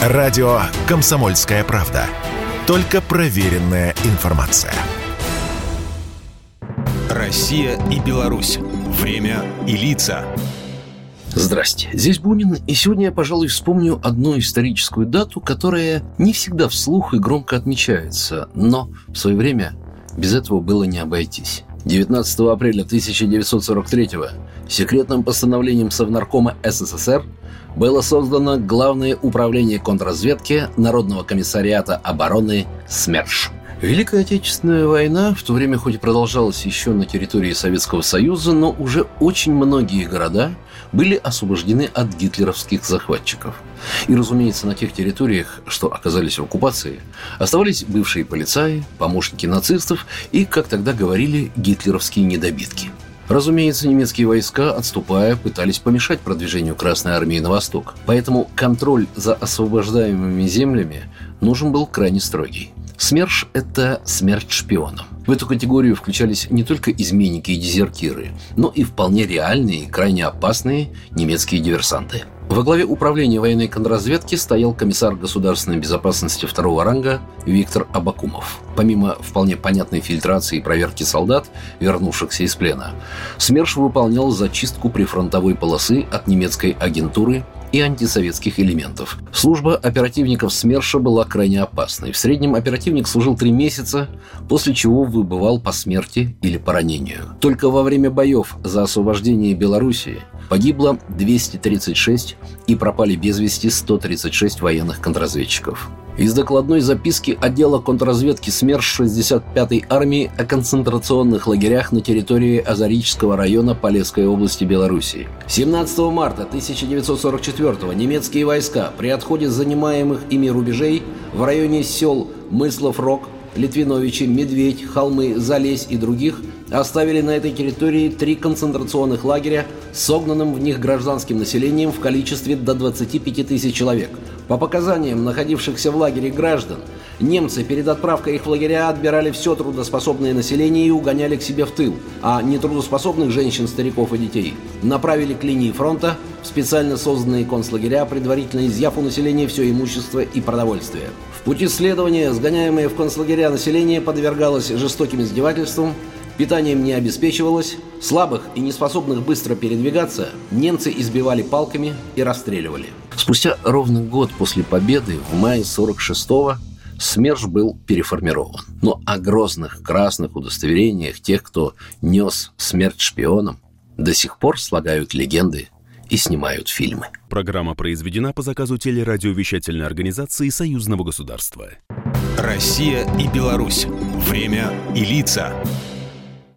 Радио «Комсомольская правда». Только проверенная информация. Россия и Беларусь. Время и лица. Здрасте, здесь Бунин, и сегодня я, пожалуй, вспомню одну историческую дату, которая не всегда вслух и громко отмечается, но в свое время без этого было не обойтись. 19 апреля 1943 секретным постановлением Совнаркома СССР было создано Главное управление контрразведки Народного комиссариата обороны СМЕРШ. Великая Отечественная война в то время хоть и продолжалась еще на территории Советского Союза, но уже очень многие города были освобождены от гитлеровских захватчиков. И, разумеется, на тех территориях, что оказались в оккупации, оставались бывшие полицаи, помощники нацистов и, как тогда говорили, гитлеровские недобитки – Разумеется, немецкие войска, отступая, пытались помешать продвижению Красной Армии на восток. Поэтому контроль за освобождаемыми землями нужен был крайне строгий. СМЕРШ – это смерть шпионам. В эту категорию включались не только изменники и дезертиры, но и вполне реальные, крайне опасные немецкие диверсанты. Во главе управления военной контрразведки стоял комиссар государственной безопасности второго ранга Виктор Абакумов. Помимо вполне понятной фильтрации и проверки солдат, вернувшихся из плена, СМЕРШ выполнял зачистку прифронтовой полосы от немецкой агентуры и антисоветских элементов. Служба оперативников СМЕРШа была крайне опасной. В среднем оперативник служил три месяца, после чего выбывал по смерти или по ранению. Только во время боев за освобождение Белоруссии погибло 236 и пропали без вести 136 военных контрразведчиков. Из докладной записки отдела контрразведки СМЕРШ 65-й армии о концентрационных лагерях на территории Азарического района Полесской области Белоруссии. 17 марта 1944 немецкие войска при отходе занимаемых ими рубежей в районе сел Мыслов-Рог, Литвиновичи, Медведь, Холмы, Залезь и других оставили на этой территории три концентрационных лагеря с согнанным в них гражданским населением в количестве до 25 тысяч человек. По показаниям находившихся в лагере граждан, немцы перед отправкой их в лагеря отбирали все трудоспособное население и угоняли к себе в тыл, а нетрудоспособных женщин, стариков и детей направили к линии фронта в специально созданные концлагеря, предварительно изъяв у населения все имущество и продовольствие. В пути следования сгоняемое в концлагеря население подвергалось жестоким издевательствам, Питанием не обеспечивалось, слабых и неспособных быстро передвигаться немцы избивали палками и расстреливали. Спустя ровно год после победы в мае 46-го СМЕРШ был переформирован. Но о грозных красных удостоверениях тех, кто нес смерть шпионам, до сих пор слагают легенды и снимают фильмы. Программа произведена по заказу телерадиовещательной организации Союзного государства. Россия и Беларусь. Время и лица.